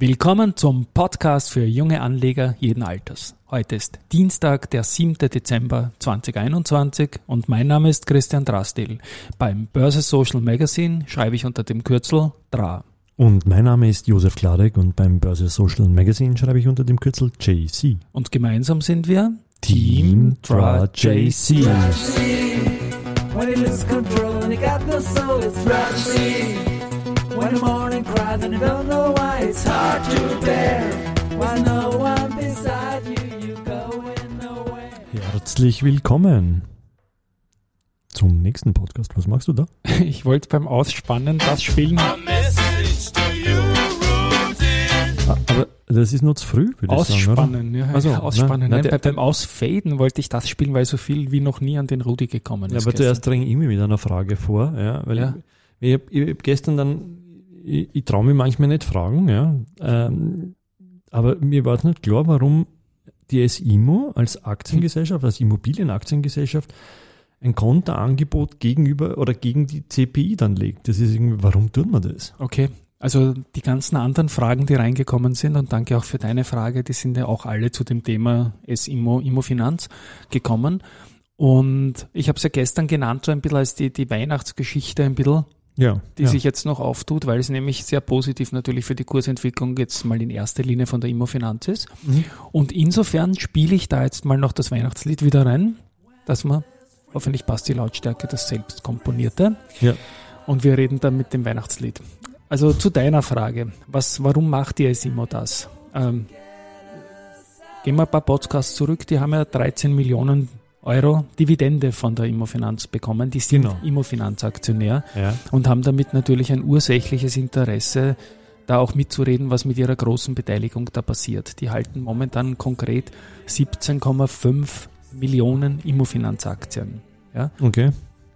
Willkommen zum Podcast für junge Anleger jeden Alters. Heute ist Dienstag, der 7. Dezember 2021 und mein Name ist Christian Drastil. Beim Börse Social Magazine schreibe ich unter dem Kürzel DRA. Und mein Name ist Josef Kladek und beim Börse Social Magazine schreibe ich unter dem Kürzel JC. Und gemeinsam sind wir Team DRA JC. When When the morning cries and you don't know why, it's hard to bear. While no one beside you, you going nowhere. Herzlich willkommen zum nächsten Podcast. Was machst du da? Ich wollte beim Ausspannen das spielen. Ah, aber das ist nur zu früh, würde ich sagen, oder? Ausspannen, ja, Also, ausspannen. nein, Nein, nein, beim Ausfaden wollte ich das spielen, weil so viel wie noch nie an den Rudi gekommen Ja, ist. aber gestern. zuerst dränge ich mich mit einer Frage vor, ja, weil Ja. ich, ich habe hab gestern dann, ich, ich traue mich manchmal nicht fragen, ja, ähm, aber mir war es nicht klar, warum die SIMO als Aktiengesellschaft, als Immobilienaktiengesellschaft ein Konterangebot gegenüber oder gegen die CPI dann legt. Das ist irgendwie, warum tut man das? Okay, also die ganzen anderen Fragen, die reingekommen sind und danke auch für deine Frage, die sind ja auch alle zu dem Thema S-Immo, Immofinanz gekommen. Und ich habe es ja gestern genannt, so ein bisschen als die, die Weihnachtsgeschichte ein bisschen, Ja, die ja. sich jetzt noch auftut, weil es nämlich sehr positiv natürlich für die Kursentwicklung jetzt mal in erster Linie von der Immofinanz ist. Mhm. Und insofern spiele ich da jetzt mal noch das Weihnachtslied wieder rein, dass man, hoffentlich passt die Lautstärke, das selbst komponierte. ja. Und wir reden dann mit dem Weihnachtslied. Also zu deiner Frage, was, warum macht die SIMO das? Ähm, gehen wir ein paar Podcasts zurück, die haben ja 13 Millionen Euro Dividende von der Immofinanz bekommen. Die sind Genau. Immofinanz-Aktionär ja. und haben damit natürlich ein ursächliches Interesse, da auch mitzureden, was mit ihrer großen Beteiligung da passiert. Die halten momentan konkret 17,5 Millionen Immofinanz-Aktien. Ja? Okay.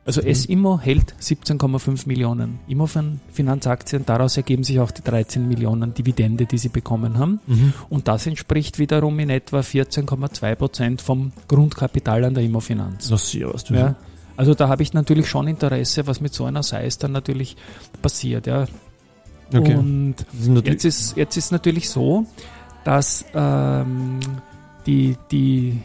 Also S-Immo hält 17,5 Millionen Immofinanzaktien. Daraus ergeben sich auch die 13 Millionen Dividende, die sie bekommen haben. Mhm. Und das entspricht wiederum in etwa 14,2 Prozent vom Grundkapital an der Immofinanz. Das ist ja was du Ja. Also da habe ich natürlich schon Interesse, was mit so einer Size dann natürlich passiert. Ja. Okay. Und Jetzt ist, jetzt ist natürlich so, dass ähm, die, die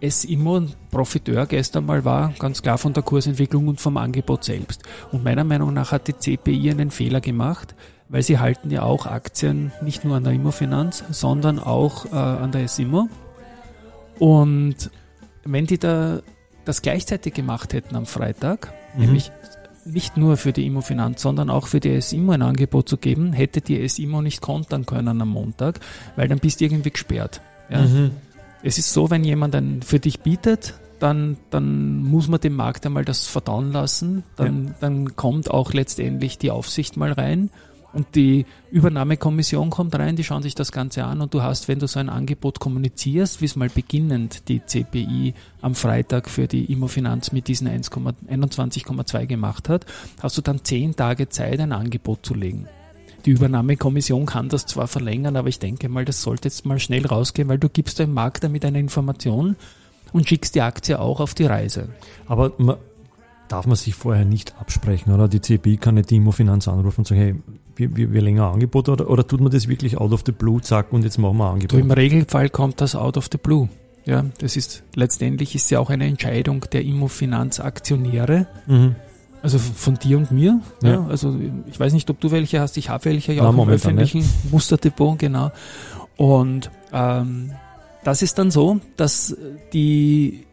S-Immo ein Profiteur gestern mal war, ganz klar von der Kursentwicklung und vom Angebot selbst. Und meiner Meinung nach hat die CPI einen Fehler gemacht, weil sie halten ja auch Aktien nicht nur an der Immofinanz, sondern auch äh, an der S-Immo. Und wenn die da das gleichzeitig gemacht hätten am Freitag, Mhm. nämlich nicht nur für die Immofinanz, sondern auch für die SIMO ein Angebot zu geben, hätte die SIMO nicht kontern können am Montag, weil dann bist du irgendwie gesperrt. Ja? Mhm. Es ist so, wenn jemand ein für dich bietet, dann, dann muss man dem Markt einmal das verdauen lassen. Dann, dann kommt auch letztendlich die Aufsicht mal rein und die Übernahmekommission kommt rein, die schauen sich das Ganze an und du hast, wenn du so ein Angebot kommunizierst, wie es mal beginnend die CPI am Freitag für die Immofinanz mit diesen 1,- 21,2 gemacht hat, hast du dann zehn Tage Zeit, ein Angebot zu legen. Die Übernahmekommission kann das zwar verlängern, aber ich denke mal, das sollte jetzt mal schnell rausgehen, weil du gibst dem Markt damit eine Information und schickst die Aktie auch auf die Reise. Aber man, darf man sich vorher nicht absprechen, oder? Die CPI kann nicht die Immofinanz anrufen und sagen, hey, wir, wir, wir länger Angebot, oder, oder tut man das wirklich out of the blue, zack, und jetzt machen wir ein Du, im Angebot? Regelfall kommt das out of the blue. Ja, das ist letztendlich ist ja auch eine Entscheidung der Immofinanz-Aktionäre, Mhm. Also von dir und mir. Ja. Ja. also ich weiß nicht, ob du welche hast. Ich habe welche ja Na, auch im öffentlichen Musterdepot, genau. Und ähm, das ist dann so, dass die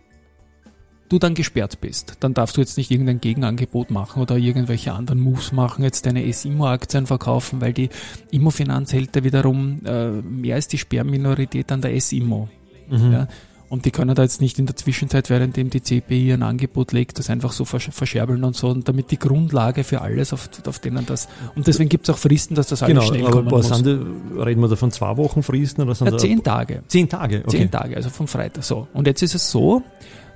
du dann gesperrt bist. Dann darfst du jetzt nicht irgendein Gegenangebot machen oder irgendwelche anderen Moves machen, jetzt deine S-Immo-Aktien verkaufen, weil die Immofinanz hält da wiederum äh, mehr als die Sperrminorität an der S-Immo. Mhm. Ja. Und die können da jetzt nicht in der Zwischenzeit, währenddem die CPI ein Angebot legt, das einfach so versch verscherbeln und so, und damit die Grundlage für alles, auf, auf denen das, und deswegen gibt es auch Fristen, dass das alles Genau, schnell aber kommen muss. sind die, reden wir da von zwei Wochen Fristen oder sind Ja, da- zehn Tage. Zehn Tage, okay. Zehn Tage, also vom Freitag. So. Und jetzt ist es so,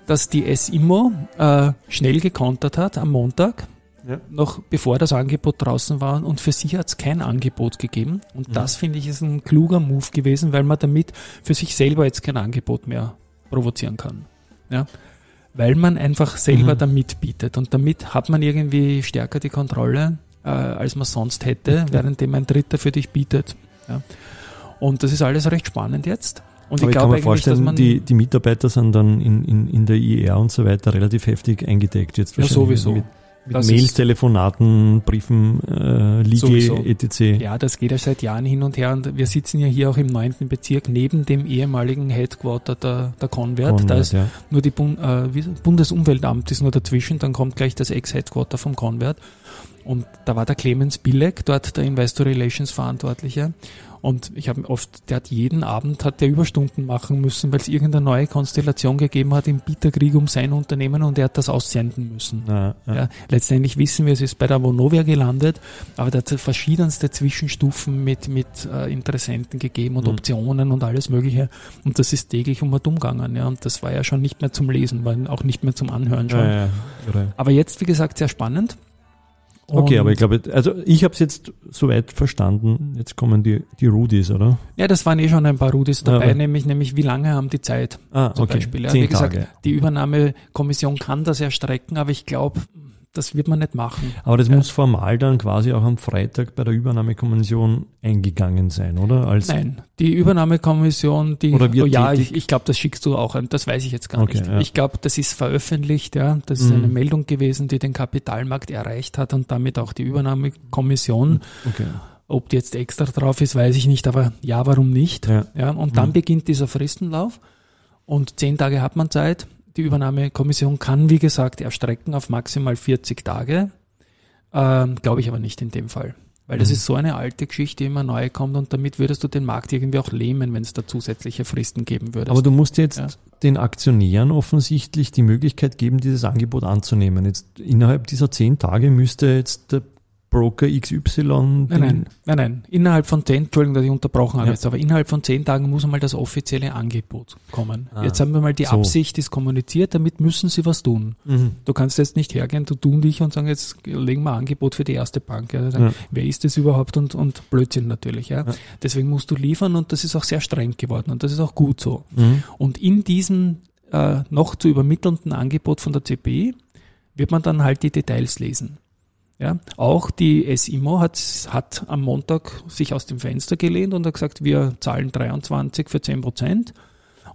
dass die S-Immo äh, schnell gekontert hat am Montag, Ja. noch bevor das Angebot draußen war. Und für sie hat es kein Angebot gegeben. Und Mhm. das finde ich ist ein kluger Move gewesen, weil man damit für sich selber jetzt kein Angebot mehr provozieren kann. Ja? Weil man einfach selber Mhm. da mitbietet. Und damit hat man irgendwie stärker die Kontrolle, äh, als man sonst hätte, währenddem ein Dritter für dich bietet. Ja. Und das ist alles recht spannend jetzt. Und Aber ich, ich kann mir vorstellen, man die, die Mitarbeiter sind dann in, in, in der IR und so weiter relativ heftig eingedeckt jetzt Ja, sowieso. Mit Das Mails, Telefonaten, Briefen, äh, Sowieso. etc. Ja, das geht ja seit Jahren hin und her und wir sitzen ja hier auch im neunten Bezirk neben dem ehemaligen Headquarter der, der Convert. da Conrad, ist ja. nur die Bund, äh, Bundesumweltamt ist nur dazwischen, dann kommt gleich das Ex-Headquarter vom Convert. Und da war der Clemens Billek, dort der Investor Relations Verantwortliche. Und ich habe oft, der hat jeden Abend hat der Überstunden machen müssen, weil es irgendeine neue Konstellation gegeben hat im Bieterkrieg um sein Unternehmen und er hat das aussenden müssen. Ja, ja. Ja, letztendlich wissen wir, es ist bei der Vonovia gelandet, aber da hat es verschiedenste Zwischenstufen mit, mit äh, Interessenten gegeben und Mhm. Optionen und alles Mögliche. Und das ist täglich um und umgegangen. Ja, und das war ja schon nicht mehr zum Lesen, war auch nicht mehr zum Anhören schon. Aber jetzt, wie gesagt, sehr spannend. Okay, aber ich glaube, also ich habe es jetzt soweit verstanden. Jetzt kommen die, die Rudis, oder? Ja, das waren eh schon ein paar Rudis dabei, Ja. nämlich, nämlich wie lange haben die Zeit Ah, zum okay. Beispiel. Ja, wie gesagt, Tage. die Übernahmekommission kann das erstrecken, aber ich glaube, das wird man nicht machen. Aber das Ja. muss formal dann quasi auch am Freitag bei der Übernahmekommission eingegangen sein, oder? Als Nein, die Übernahmekommission, die, Oder wird oh ja, ich, ich glaube, das schickst du auch an, das weiß ich jetzt gar Okay, nicht. ja. Ich glaube, das ist veröffentlicht, ja. Das ist Mhm. eine Meldung gewesen, die den Kapitalmarkt erreicht hat und damit auch die Übernahmekommission. Okay. Ob die jetzt extra drauf ist, weiß ich nicht, aber ja, warum nicht? Ja. Ja, und dann Mhm. beginnt dieser Fristenlauf und zehn Tage hat man Zeit. Die Übernahmekommission kann, wie gesagt, erstrecken auf maximal 40 Tage. Ähm, Glaube ich aber nicht in dem Fall. Weil das Mhm. ist so eine alte Geschichte, die immer neu kommt und damit würdest du den Markt irgendwie auch lähmen, wenn es da zusätzliche Fristen geben würde. Aber du musst jetzt Ja. den Aktionären offensichtlich die Möglichkeit geben, dieses Angebot anzunehmen. Jetzt innerhalb dieser zehn Tage müsste jetzt der Broker XY Nein, nein, nein, nein. Innerhalb von zehn, Entschuldigung, dass ich unterbrochen habe Ja. jetzt, aber innerhalb von zehn Tagen muss einmal das offizielle Angebot kommen. Ah, jetzt haben wir mal die so. Absicht ist kommuniziert, damit müssen sie was tun. Mhm. Du kannst jetzt nicht hergehen, du tun dich und sagen, jetzt legen wir ein Angebot für die erste Bank. Ja. Sagen, Ja. Wer ist das überhaupt und, und Blödsinn natürlich. Ja. Deswegen musst du liefern und das ist auch sehr streng geworden und das ist auch gut so. Mhm. Und in diesem äh, noch zu übermittelnden Angebot von der CPI wird man dann halt die Details lesen. Ja, auch die SIMO hat, hat am Montag sich aus dem Fenster gelehnt und hat gesagt, wir zahlen 23 für 10 Prozent.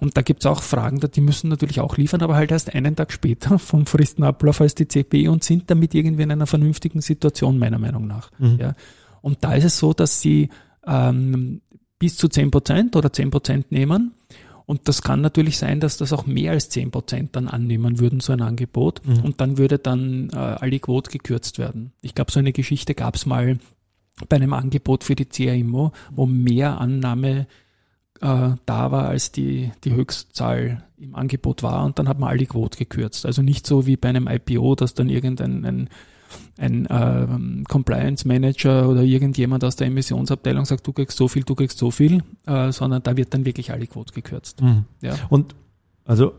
Und da gibt's auch Fragen, die müssen natürlich auch liefern, aber halt erst einen Tag später vom Fristenablauf als die CPI und sind damit irgendwie in einer vernünftigen Situation, meiner Meinung nach. Mhm. Ja. Und da ist es so, dass sie ähm, bis zu 10 Prozent oder 10 Prozent nehmen. Und das kann natürlich sein, dass das auch mehr als 10 Prozent dann annehmen würden, so ein Angebot. Mhm. Und dann würde dann äh, Aliquot gekürzt werden. Ich glaube, so eine Geschichte gab es mal bei einem Angebot für die CAIMO, wo mehr Annahme äh, da war, als die, die Höchstzahl im Angebot war. Und dann hat man Aliquot gekürzt. Also nicht so wie bei einem IPO, dass dann irgendein ein, ein ähm, Compliance Manager oder irgendjemand aus der Emissionsabteilung sagt, du kriegst so viel, du kriegst so viel, äh, sondern da wird dann wirklich Aliquot gekürzt. Mhm. Ja. Und also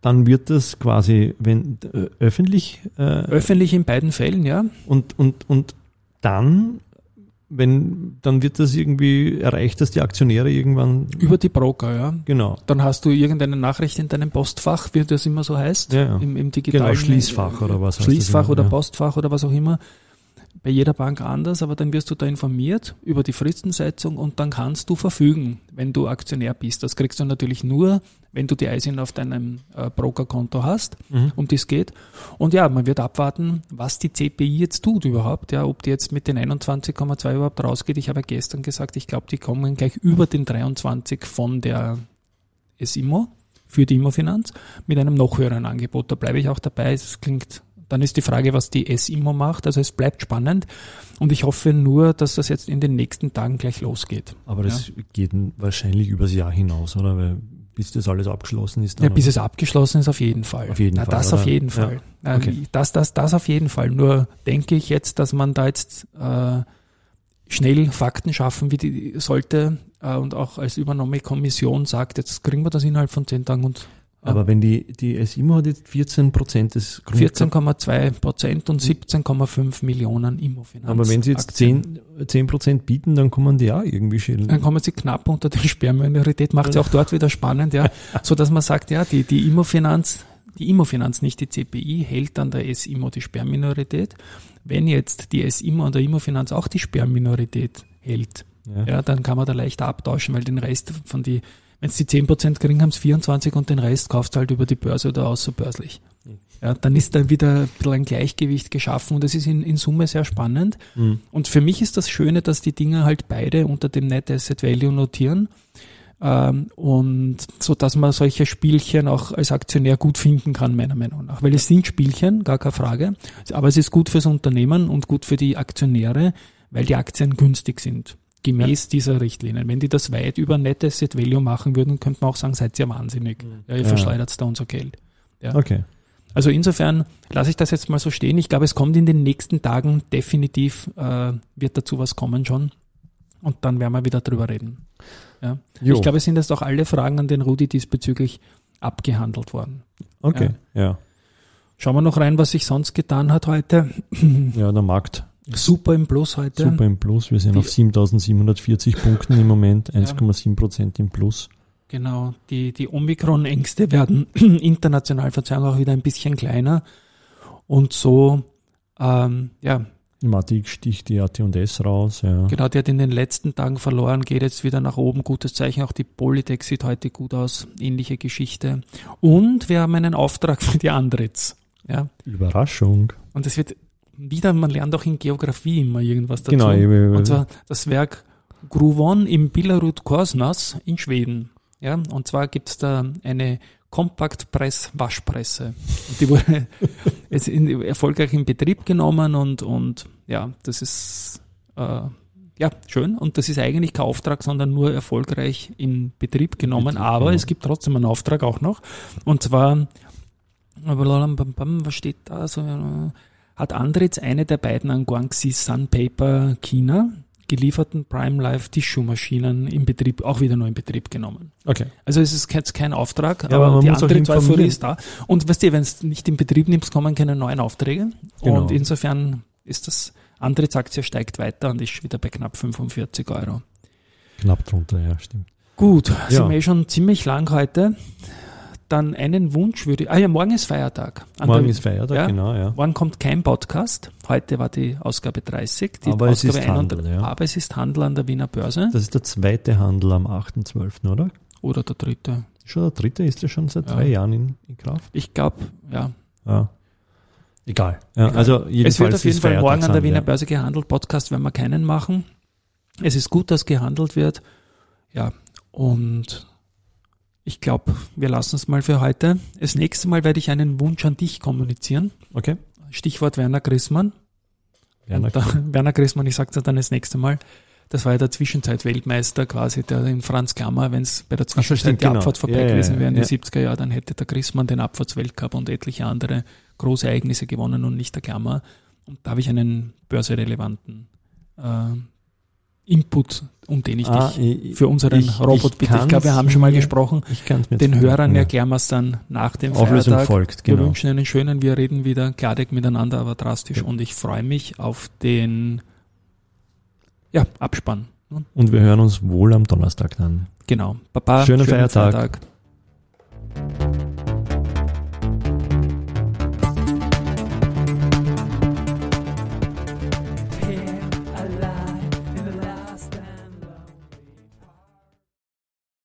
dann wird das quasi, wenn äh, öffentlich äh, Öffentlich in beiden Fällen, ja. und, und, und dann, wenn, dann wird das irgendwie erreicht, dass die Aktionäre irgendwann Über die Broker, ja. genau. Dann hast du irgendeine Nachricht in deinem Postfach, wie das immer so heißt, Ja, ja. im, im digitalen Genau, Schließfach oder was heißt das Schließfach oder ja. Postfach oder was auch immer. Bei jeder Bank anders, aber dann wirst du da informiert über die Fristensetzung und dann kannst du verfügen, wenn du Aktionär bist. Das kriegst du natürlich nur, wenn du die ISIN auf deinem äh, Brokerkonto hast, Mhm. um die es geht. Und ja, man wird abwarten, was die CPI jetzt tut überhaupt, ja, ob die jetzt mit den 21,2 überhaupt rausgeht. Ich habe gestern gesagt, ich glaube, die kommen gleich über den 23 von der SIMO für die Immofinanz mit einem noch höheren Angebot. Da bleibe ich auch dabei. Es klingt, dann ist die Frage, was die SIMO macht. Also es bleibt spannend und ich hoffe nur, dass das jetzt in den nächsten Tagen gleich losgeht. Aber das geht wahrscheinlich übers Jahr hinaus, oder? Weil bis das alles abgeschlossen ist. Ja, bis es abgeschlossen ist, auf jeden Fall. Auf jeden Na, Fall, Das oder? auf jeden Ja. Fall. Ähm, Okay. Das, das, das auf jeden Fall. Nur denke ich jetzt, dass man da jetzt äh, schnell Fakten schaffen wie die sollte äh, und auch als Übernahmekommission sagt, jetzt kriegen wir das innerhalb von zehn Tagen und ja. Aber wenn die, die SIMO hat jetzt 14 Prozent des Grund- 14,2 Prozent und 17,5 Millionen Immofinanz. Aber wenn sie jetzt Aktien. 10, 10 Prozent bieten, dann kommen die auch irgendwie schälen. Dann kommen sie knapp unter die Sperrminorität, macht sie auch dort wieder spannend, ja. So dass man sagt, ja, die, die Immofinanz, die Immofinanz, nicht die CPI, hält an der S-Immo die Sperrminorität. Wenn jetzt die S-Immo an der Immofinanz auch die Sperrminorität hält, Ja. Ja, dann kann man da leichter abtauschen, weil den Rest von die, wenn es die 10% kriegen, haben es 24 und den Rest kaufst du halt über die Börse oder außerbörslich. Ja, dann ist da wieder ein bisschen ein Gleichgewicht geschaffen und das ist in, in Summe sehr spannend. Mhm. Und für mich ist das Schöne, dass die Dinger halt beide unter dem Net Asset Value notieren. Ähm, und so dass man solche Spielchen auch als Aktionär gut finden kann, meiner Meinung nach. Weil es sind Spielchen, gar keine Frage. Aber es ist gut fürs Unternehmen und gut für die Aktionäre, weil die Aktien günstig sind. Gemäß dieser Richtlinien. Wenn die das weit über Net Asset Value machen würden, könnte man auch sagen, seid ihr wahnsinnig. Ja, ihr Ja. verschleudert da unser Geld. Ja. Okay. Also insofern lasse ich das jetzt mal so stehen. Ich glaube, es kommt in den nächsten Tagen definitiv, äh, wird dazu was kommen schon. Und dann werden wir wieder drüber reden. Ja. Ich glaube, es sind jetzt auch alle Fragen an den Rudi diesbezüglich abgehandelt worden. Okay, ja. Schauen wir noch rein, was sich sonst getan hat heute. Ja, der Markt Super im Plus heute. super im Plus. Wir sind Die- auf 7740 Punkten im Moment, 1,7 Prozent im Plus. Genau, die, die Omikron-Ängste werden international, Verzeihung, auch wieder ein bisschen kleiner. Und so, ähm, ja, Die Matik sticht die AT&S raus, ja. Genau, die hat in den letzten Tagen verloren, geht jetzt wieder nach oben. Gutes Zeichen. Auch die Polytech sieht heute gut aus. Ähnliche Geschichte. Und wir haben einen Auftrag für die Andritz. Ja. Überraschung. Und es wird wieder, man lernt auch in Geografie immer irgendwas dazu. Genau, Und zwar das Werk Gruvon im Billerud Korsnas in Schweden. Ja, und zwar gibt's da eine Kompaktpress-Waschpresse. Die wurde jetzt in, erfolgreich in Betrieb genommen und, und ja, das ist äh, ja schön. Und das ist eigentlich kein Auftrag, sondern nur erfolgreich in Betrieb genommen. Betrieb Aber genommen. es gibt trotzdem einen Auftrag auch noch. Und zwar, was steht da? So, hat Andritz eine der beiden an Guangxi Sunpaper China gelieferten Prime Life Tissue-Maschinen in Betrieb, auch wieder nur in Betrieb genommen. Okay. Also es ist jetzt kein Auftrag, Ja, aber die andere Euphorie ist da. Und weißt du, wenn es nicht in Betrieb nimmst, kommen keine neuen Aufträge. Genau. Und insofern ist das Andritz-Aktie steigt weiter und ist wieder bei knapp 45 Euro. Knapp drunter, ja, stimmt. Gut, Ja. sind wir eh schon ziemlich lang heute. Dann einen Wunsch würde ich, ah ja, morgen ist Feiertag. An Morgen der- ist Feiertag, ja. genau, ja. Morgen kommt kein Podcast. Heute war die Ausgabe 30. Die Aber es Ausgabe ist Handel, 31 ja. Aber es ist Handel an der Wiener Börse. Das ist der zweite Handel am 8.12., oder? Oder der dritte. Schon der dritte ist ja schon seit Ja. drei Jahren in, in Kraft. Ich glaube, ja. Ja. Egal. Ja, Egal. Also jedenfalls Es wird auf jeden Fall morgen an der Wiener. Börse gehandelt. Podcast werden wir keinen machen. Es ist gut, dass gehandelt wird. Ja, und ich glaube, wir lassen es mal für heute. Das nächste Mal werde ich einen Wunsch an dich kommunizieren. Okay. Stichwort Werner Grissmann. Werner, da, Werner Grissmann, ich sage dir dann das nächste Mal. Das war ja der Zwischenzeit-Weltmeister quasi, der in Franz Klammer, wenn es bei der Zwischenzeit stimmt, die genau. Abfahrt vorbei Ja, ja, gewesen ja, wäre in ja. den 70er Jahren, dann hätte der Grissmann den Abfahrtsweltcup und etliche andere große Ereignisse gewonnen und nicht der Klammer. Und da habe ich einen börserelevanten äh, Input, um den ich Ah, dich ich- für unseren ich- Robot ich bitte. Ich glaube, wir kann's haben schon mal mir- gesprochen. ich kann es mir Den Hörern ja. erklären wir es dann nach dem Auflösung Feiertag. folgt, Wir genau. wünschen einen schönen, wir reden wieder klarig miteinander, aber drastisch. Ja. Und ich freue mich auf den ja, Abspann. Und wir hören uns wohl am Donnerstag dann. Genau. Baba, Schönen Feiertag.